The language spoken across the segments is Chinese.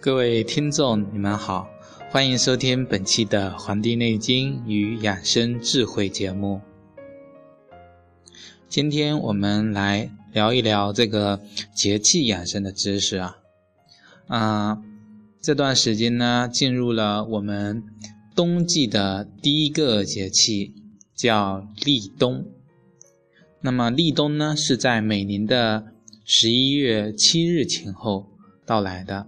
各位听众，你们好，欢迎收听本期的《黄帝内经与养生智慧》节目。今天我们来聊一聊这个节气养生的知识啊。啊，这段时间呢，进入了我们冬季的第一个节气，叫立冬。那么立冬呢，是在每年的十一月七日前后到来的。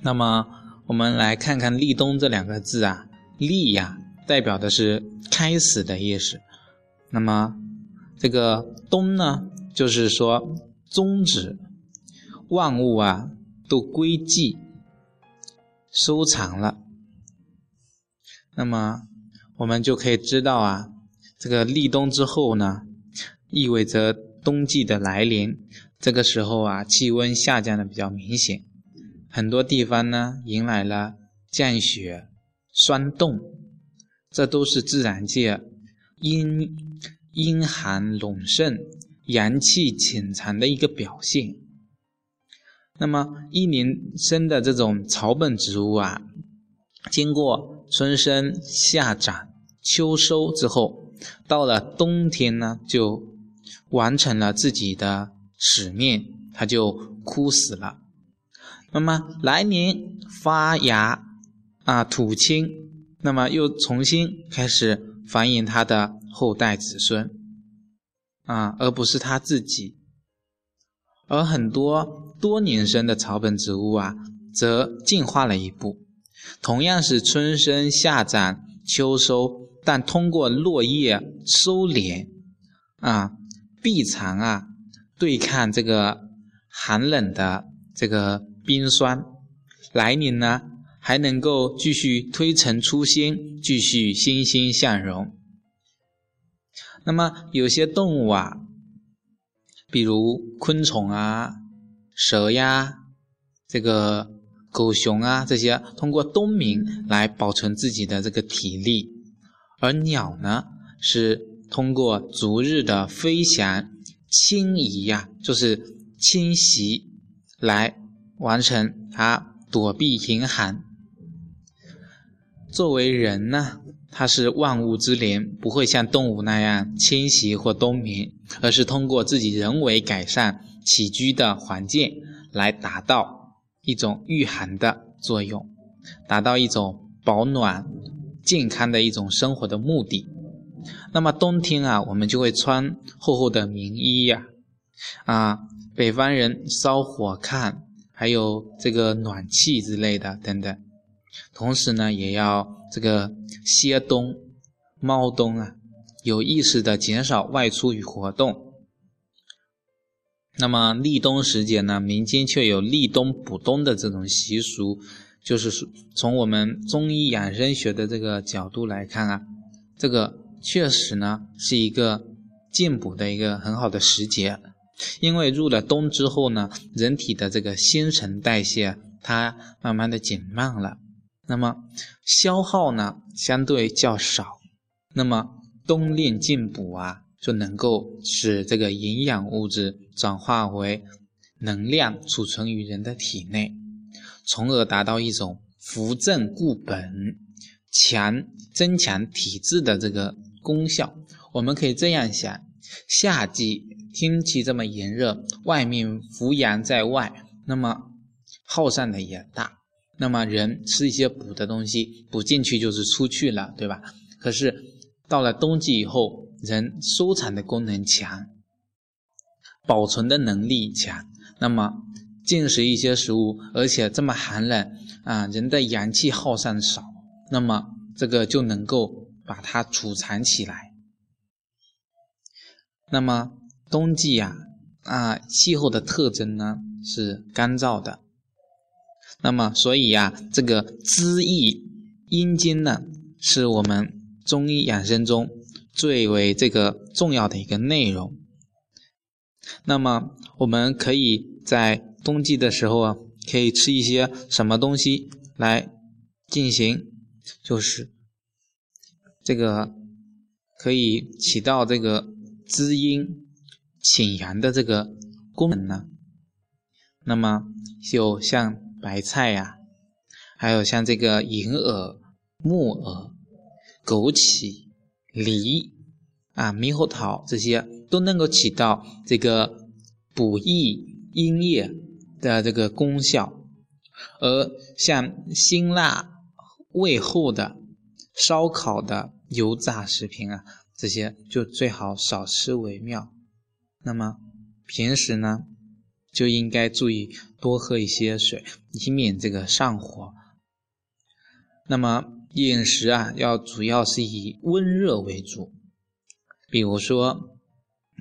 那么，我们来看看“立冬”这两个字啊，“立”呀，代表的是开始的意思。那么，这个“冬”呢，就是说终止，万物啊都归寂，收藏了。那么，我们就可以知道啊，这个立冬之后呢，意味着冬季的来临。这个时候啊，气温下降的比较明显。很多地方呢，迎来了降雪、霜冻，这都是自然界阴阴寒隆盛、阳气潜藏的一个表现。那么，一年生的这种草本植物啊，经过春生、夏长、秋收之后，到了冬天呢，就完成了自己的使命，它就枯死了。那么来年发芽啊，吐青，那么又重新开始繁衍它的后代子孙啊，而不是它自己。而很多多年生的草本植物啊，则进化了一步，同样是春生、夏长、秋收，但通过落叶收敛啊、闭藏啊，对抗这个寒冷的这个。冰霜，来年呢还能够继续推陈出新，继续欣欣向荣。那么有些动物啊，比如昆虫啊、蛇呀、这个狗熊啊这些，通过冬眠来保存自己的这个体力；而鸟呢，是通过逐日的飞翔、迁移呀，就是迁徙来。完成它躲避严寒。作为人呢，它是万物之灵，不会像动物那样迁徙或冬眠，而是通过自己人为改善起居的环境，来达到一种御寒的作用，达到一种保暖、健康的一种生活的目的。那么冬天啊，我们就会穿厚厚的棉衣呀，啊，北方人烧火炕。还有这个暖气之类的等等，同时呢，也要这个歇冬、猫冬啊，有意识的减少外出与活动。那么立冬时节呢，民间却有立冬补冬的这种习俗，就是从我们中医养生学的这个角度来看啊，这个确实呢是一个进补的一个很好的时节。因为入了冬之后呢，人体的这个新陈代谢它慢慢的减慢了，那么消耗呢相对较少，那么冬令进补啊就能够使这个营养物质转化为能量储存于人的体内，从而达到一种扶正固本、强增强体质的这个功效。我们可以这样想，夏季。天气这么炎热，外面伏阳在外，那么耗散的也大。那么人吃一些补的东西，补进去就是出去了，对吧？可是到了冬季以后，人收藏的功能强，保存的能力强。那么进食一些食物，而且这么寒冷啊，人的阳气耗散少，那么这个就能够把它储藏起来。那么。冬季呀，啊，气候的特征呢是干燥的，那么所以呀，这个滋益阴经呢，是我们中医养生中最为这个重要的一个内容。那么我们可以在冬季的时候啊，可以吃一些什么东西来进行，就是这个可以起到这个滋阴。清阳的这个功能呢，那么就像白菜呀，还有像这个银耳、木耳、枸杞、梨啊、猕猴桃这些，都能够起到这个补益阴液的这个功效。而像辛辣、味厚的、烧烤的油炸食品啊，这些就最好少吃为妙。那么平时呢？就应该注意多喝一些水，以免这个上火。那么饮食啊，要主要是以温热为主，比如说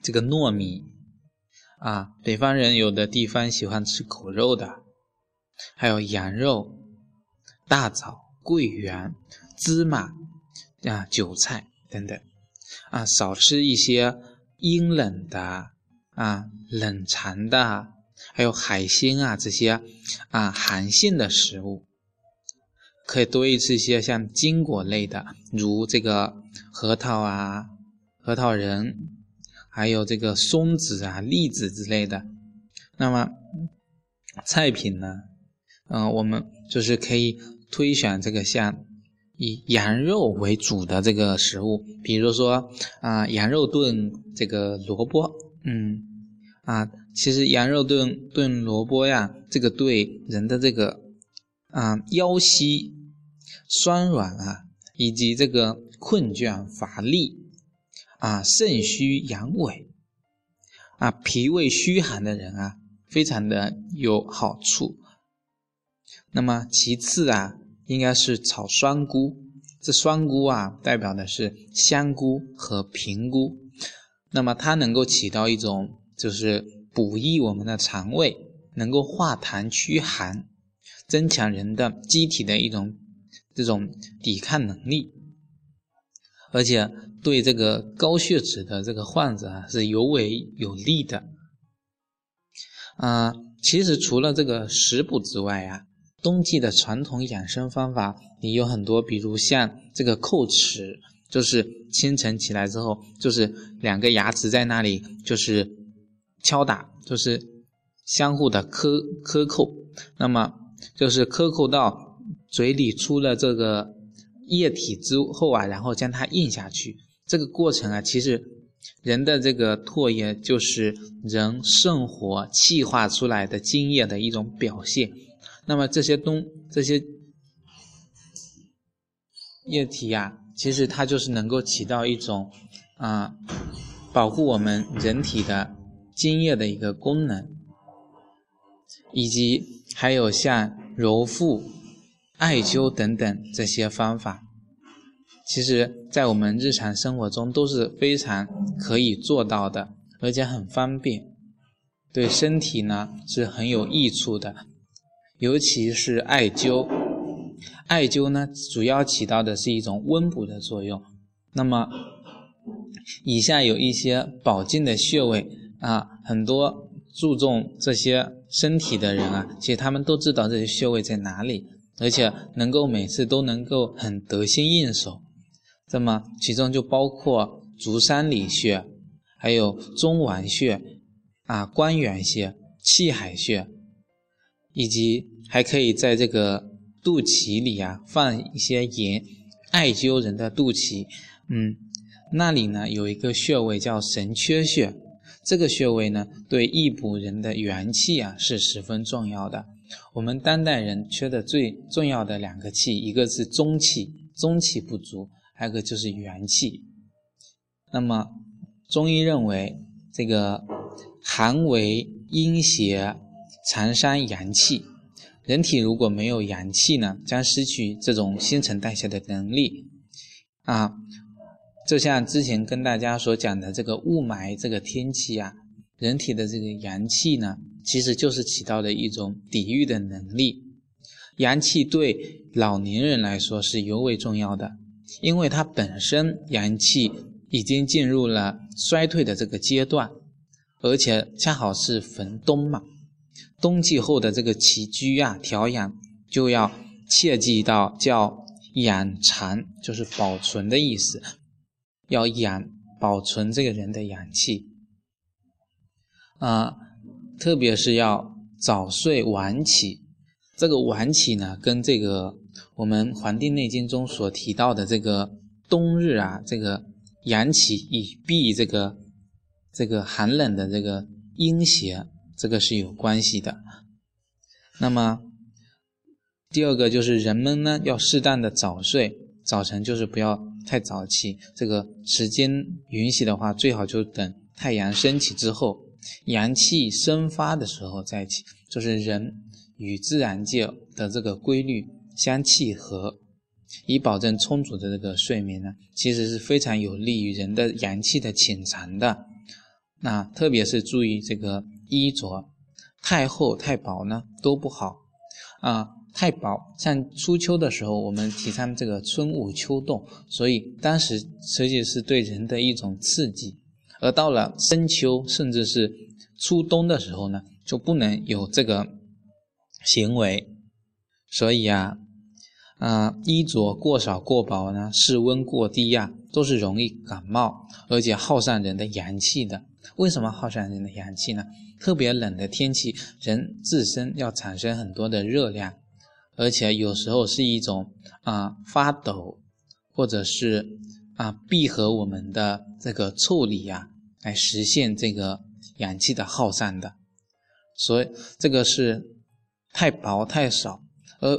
这个糯米啊，北方人有的地方喜欢吃狗肉的，还有羊肉、大枣、桂圆、芝麻啊、韭菜等等啊，少吃一些阴冷的啊、冷藏的。还有海鲜啊，这些啊寒性的食物，可以多吃一些像坚果类的，如这个核桃啊、核桃仁，还有这个松子啊、栗子之类的。那么菜品呢，嗯，我们就是可以推选这个像以羊肉为主的这个食物，比如说啊，羊肉炖这个萝卜，嗯，啊。其实羊肉炖炖萝卜呀，这个对人的这个啊腰膝酸软啊，以及这个困倦乏力啊肾虚阳痿啊脾胃虚寒的人啊，非常的有好处。那么其次啊，应该是炒酸菇。这酸菇啊，代表的是香菇和平菇。那么它能够起到一种就是。补益我们的肠胃，能够化痰驱寒，增强人的机体的一种这种抵抗能力，而且对这个高血脂的这个患者啊是尤为有利的。啊，其实除了这个食补之外啊，冬季的传统养生方法也有很多，比如像这个叩齿，就是清晨起来之后，就是两个牙齿在那里，就是。敲打就是相互的磕磕扣，那么就是磕扣到嘴里出了这个液体之后啊，然后将它咽下去。这个过程啊，其实人的这个唾液就是人肾火气化出来的津液的一种表现。那么这些东这些液体呀，其实它就是能够起到一种啊保护我们人体的。津液的一个功能，以及还有像揉腹、艾灸等等这些方法，其实在我们日常生活中都是非常可以做到的，而且很方便，对身体呢是很有益处的。尤其是艾灸，艾灸呢主要起到的是一种温补的作用。那么，以下有一些保健的穴位。啊，很多注重这些身体的人啊，其实他们都知道这些穴位在哪里，而且能够每次都能够很得心应手。那么其中就包括足三里穴，还有中脘穴，啊关元穴、气海穴，以及还可以在这个肚脐里啊放一些盐，艾灸人的肚脐。嗯，那里呢有一个穴位叫神阙穴。这个穴位呢，对益补人的元气啊是十分重要的。我们当代人缺的最重要的两个气，一个是中气，中气不足；还有个就是元气。那么中医认为，这个寒为阴邪，藏伤阳气。人体如果没有阳气呢，将失去这种新陈代谢的能力啊。就像之前跟大家所讲的这个雾霾这个天气啊，人体的这个阳气呢，其实就是起到的一种抵御的能力。阳气对老年人来说是尤为重要的，因为它本身阳气已经进入了衰退的这个阶段，而且恰好是逢冬嘛，冬季后的这个起居啊调养就要切记到叫养藏，就是保存的意思。要养保存这个人的阳气啊，特别是要早睡晚起，这个晚起呢，跟这个我们《黄帝内经》中所提到的这个冬日啊，这个阳起以避这个这个寒冷的这个阴邪，这个是有关系的。那么第二个就是人们呢要适当的早睡，早晨就是不要太早起，这个时间允许的话，最好就等太阳升起之后，阳气生发的时候再起，就是人。与自然界的这个规律相契合，以保证充足的这个睡眠呢，其实是非常有利于人的阳气的潜藏的。那特别是注意这个衣着，太厚太薄呢都不好啊。太薄，像初秋的时候，我们提倡这个春捂秋冻，所以当时实际是对人的一种刺激。而到了深秋，甚至是初冬的时候呢，就不能有这个。行为，所以啊，啊，衣着过少过薄呢，室温过低呀，都是容易感冒，而且耗散人的阳气的。为什么耗散人的阳气呢？特别冷的天气，人自身要产生很多的热量，而且有时候是一种啊发抖，或者是啊闭合我们的这个腠理呀，来实现这个阳气的耗散的。所以这个是。太薄太少，而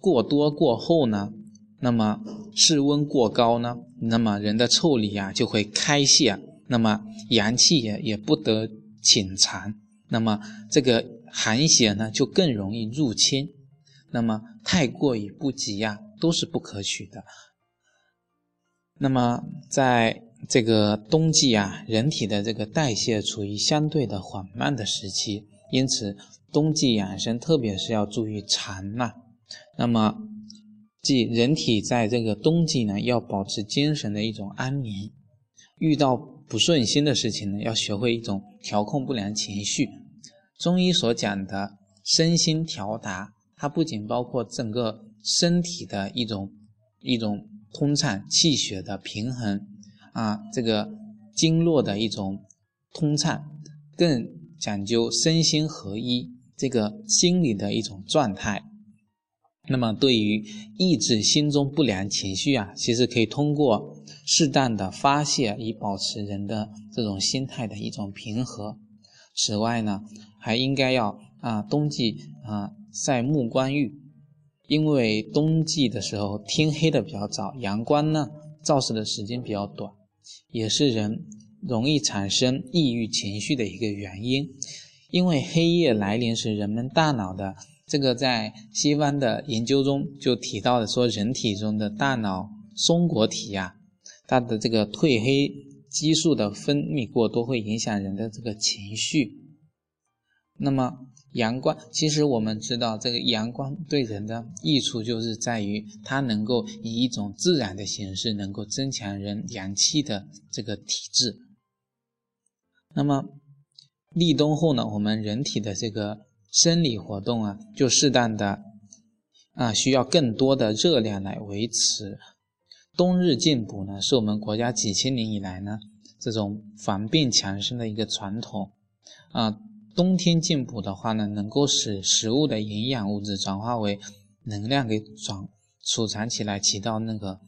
过多过厚呢？那么室温过高呢？那么人的腠理啊就会开泄，那么阳气也也不得潜藏，那么这个寒邪呢就更容易入侵。那么太过于不及呀，都是不可取的。那么在这个冬季啊，人体的这个代谢处于相对的缓慢的时期，因此。冬季养生，特别是要注意禅呐。那么，即人体在这个冬季呢，要保持精神的一种安眠。遇到不顺心的事情呢，要学会一种调控不良情绪。中医所讲的身心调达，它不仅包括整个身体的一种一种通畅、气血的平衡啊，这个经络的一种通畅，更讲究身心合一。这个心理的一种状态，那么对于抑制心中不良情绪啊，其实可以通过适当的发泄，以保持人的这种心态的一种平和。此外呢，还应该要啊，冬季啊晒木光浴，因为冬季的时候天黑的比较早，阳光呢照射的时间比较短，也是人容易产生抑郁情绪的一个原因。因为黑夜来临时，人们大脑的这个在西方的研究中就提到了说，人体中的大脑松果体呀，它的这个褪黑激素的分泌过多，会影响人的这个情绪。那么阳光，其实我们知道，这个阳光对人的益处就是在于它能够以一种自然的形式，能够增强人阳气的这个体质。那么。立冬后呢，我们人体的这个生理活动啊，就适当的啊，需要更多的热量来维持。冬日进补呢，是我们国家几千年以来呢这种防病强身的一个传统啊。冬天进补的话呢，能够使食物的营养物质转化为能量给转储藏起来，起到那个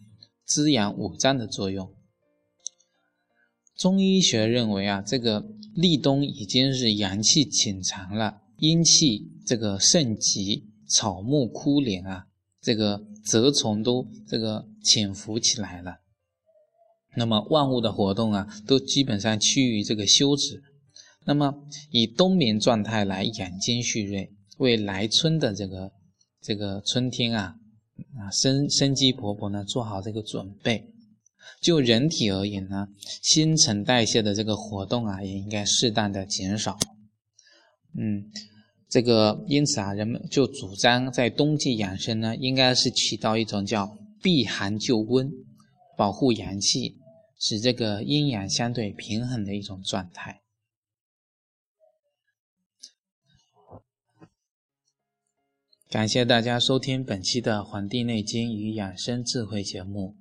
滋养五脏的作用。中医学认为啊，这个立冬已经是阳气潜藏了，阴气这个盛极，草木枯连啊，这个蛰虫都这个潜伏起来了。那么万物的活动啊，都基本上趋于这个休止。那么以冬眠状态来养精蓄锐，为来春的这个这个春天啊啊生生机勃勃呢，做好这个准备。就人体而言呢，新陈代谢的这个活动啊，也应该适当的减少。嗯，这个因此啊，人们就主张在冬季养生呢，应该是起到一种叫避寒就温、保护阳气、使这个阴阳相对平衡的一种状态。感谢大家收听本期的《黄帝内经与养生智慧》节目。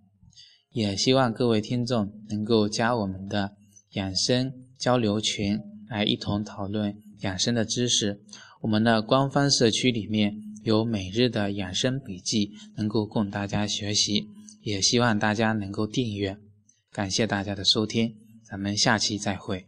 也希望各位听众能够加我们的养生交流群，来一同讨论养生的知识。我们的官方社区里面有每日的养生笔记能够供大家学习，也希望大家能够订阅。感谢大家的收听，咱们下期再会。